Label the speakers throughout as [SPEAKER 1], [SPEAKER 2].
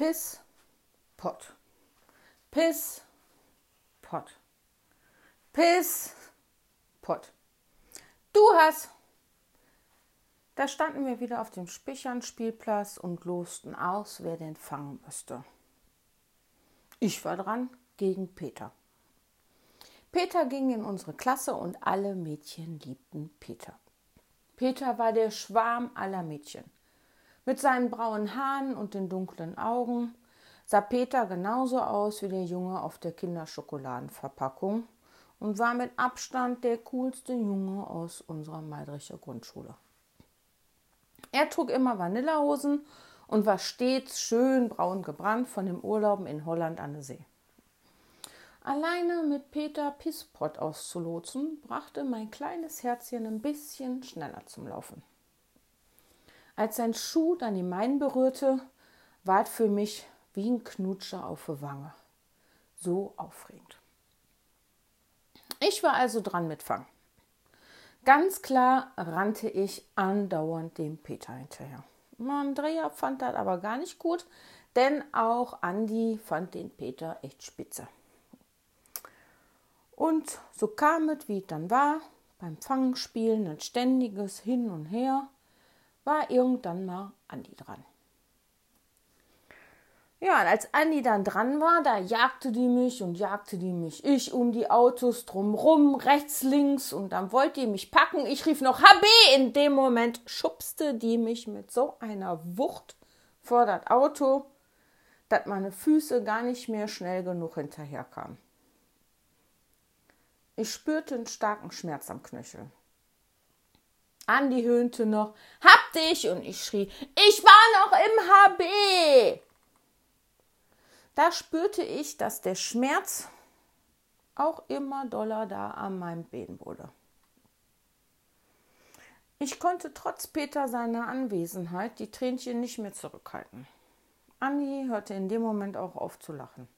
[SPEAKER 1] Piss, Pott. Piss, Pott. Piss, Pott. Du hast. Da standen wir wieder auf dem Spichern-Spielplatz und losten aus, wer den fangen müsste. Ich war dran gegen Peter. Peter ging in unsere Klasse und alle Mädchen liebten Peter. Peter war der Schwarm aller Mädchen. Mit seinen braunen Haaren und den dunklen Augen sah Peter genauso aus wie der Junge auf der Kinderschokoladenverpackung und war mit Abstand der coolste Junge aus unserer Meidricher Grundschule. Er trug immer Vanillehosen und war stets schön braun gebrannt von dem Urlauben in Holland an der See. Alleine mit Peter Pisspott auszulotsen, brachte mein kleines Herzchen ein bisschen schneller zum Laufen. Als sein Schuh dann die meinen berührte, ward für mich wie ein Knutscher auf der Wange. So aufregend. Ich war also dran mit Fang. Ganz klar rannte ich andauernd dem Peter hinterher. Andrea fand das aber gar nicht gut, denn auch Andi fand den Peter echt spitze. Und so kam es, wie es dann war, beim Fangspielen ein ständiges Hin und Her, war irgendwann mal Andi dran. Ja, und als Andi dann dran war, da jagte die mich und jagte die mich. Ich um die Autos drumrum, rechts, links und dann wollte die mich packen. Ich rief noch HB. In dem Moment schubste die mich mit so einer Wucht vor das Auto, dass meine Füße gar nicht mehr schnell genug hinterherkamen. Ich spürte einen starken Schmerz am Knöchel. Andi höhnte noch, hab dich! Und ich schrie, ich war noch im HB! Da spürte ich, dass der Schmerz auch immer doller da an meinem Bein wurde. Ich konnte trotz Peter seiner Anwesenheit die Tränchen nicht mehr zurückhalten. Andi hörte in dem Moment auch auf zu lachen.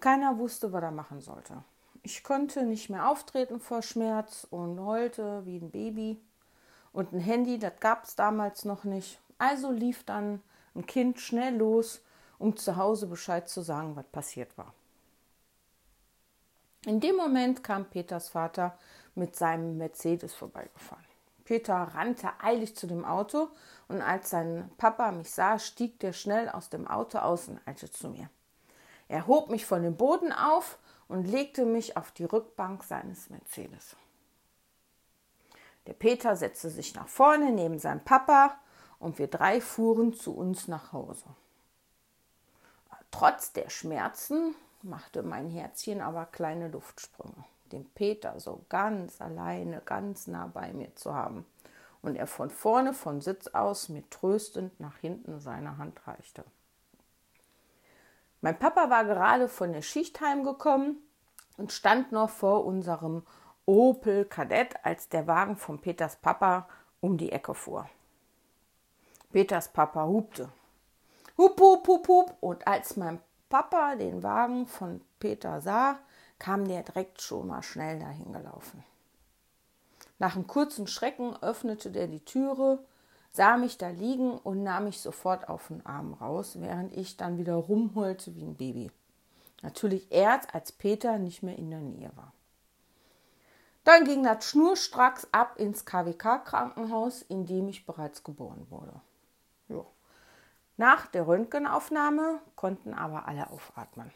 [SPEAKER 1] Keiner wusste, was er machen sollte. Ich konnte nicht mehr auftreten vor Schmerz und heulte wie ein Baby. Und ein Handy, das gab es damals noch nicht. Also lief dann ein Kind schnell los, um zu Hause Bescheid zu sagen, was passiert war. In dem Moment kam Peters Vater mit seinem Mercedes vorbeigefahren. Peter rannte eilig zu dem Auto und als sein Papa mich sah, stieg der schnell aus dem Auto aus und eilte zu mir. Er hob mich von dem Boden auf und legte mich auf die Rückbank seines Mercedes. Der Peter setzte sich nach vorne neben seinem Papa und wir drei fuhren zu uns nach Hause. Trotz der Schmerzen machte mein Herzchen aber kleine Luftsprünge, den Peter so ganz alleine, ganz nah bei mir zu haben und er von vorne von Sitz aus mir tröstend nach hinten seine Hand reichte. Mein Papa war gerade von der Schicht heimgekommen und stand noch vor unserem Opel Kadett, als der Wagen von Peters Papa um die Ecke fuhr. Peters Papa hupte. Hup, hup, hup, hup. Und als mein Papa den Wagen von Peter sah, kam der direkt schon mal schnell dahin gelaufen. Nach einem kurzen Schrecken öffnete der die Türe sah mich da liegen und nahm mich sofort auf den Arm raus, während ich dann wieder rumholte wie ein Baby. Natürlich erst, als Peter nicht mehr in der Nähe war. Dann ging das schnurstracks ab ins KWK-Krankenhaus, in dem ich bereits geboren wurde. Jo. Nach der Röntgenaufnahme konnten aber alle aufatmen.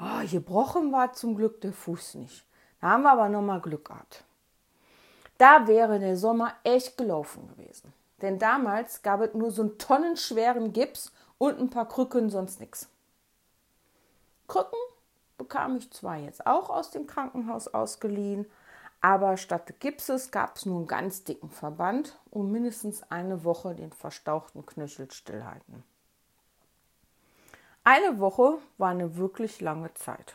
[SPEAKER 1] Oh, gebrochen war zum Glück der Fuß nicht. Da haben wir aber nochmal Glück gehabt. Da wäre der Sommer echt gelaufen gewesen. Denn damals gab es nur so einen tonnenschweren Gips und ein paar Krücken, sonst nichts. Krücken bekam ich zwar jetzt auch aus dem Krankenhaus ausgeliehen, aber statt Gipses gab es nur einen ganz dicken Verband und mindestens eine Woche den verstauchten Knöchel stillhalten. Eine Woche war eine wirklich lange Zeit.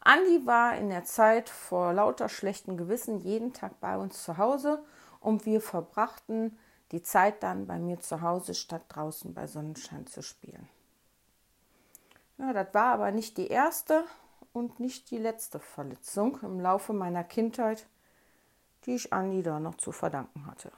[SPEAKER 1] Andi war in der Zeit vor lauter schlechtem Gewissen jeden Tag bei uns zu Hause und wir verbrachten die Zeit dann bei mir zu Hause statt draußen bei Sonnenschein zu spielen. Ja, das war aber nicht die erste und nicht die letzte Verletzung im Laufe meiner Kindheit, die ich Andi da noch zu verdanken hatte.